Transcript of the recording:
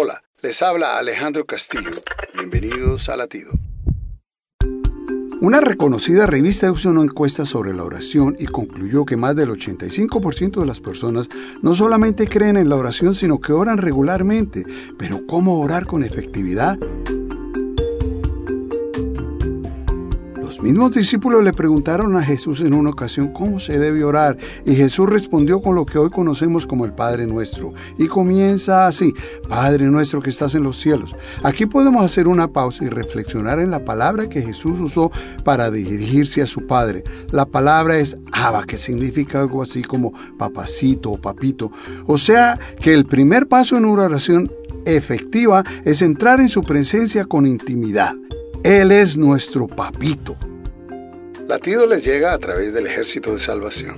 Hola, les habla Alejandro Castillo. Bienvenidos a Latido. Una reconocida revista hizo una encuesta sobre la oración y concluyó que más del 85% de las personas no solamente creen en la oración, sino que oran regularmente. Pero ¿cómo orar con efectividad? Los mismos discípulos le preguntaron a Jesús en una ocasión cómo se debe orar y Jesús respondió con lo que hoy conocemos como el Padre Nuestro y comienza así, Padre Nuestro que estás en los cielos. Aquí podemos hacer una pausa y reflexionar en la palabra que Jesús usó para dirigirse a su Padre. La palabra es Abba, que significa algo así como papacito o papito. O sea que el primer paso en una oración efectiva es entrar en su presencia con intimidad. Él es nuestro papito. Latido les llega a través del ejército de salvación.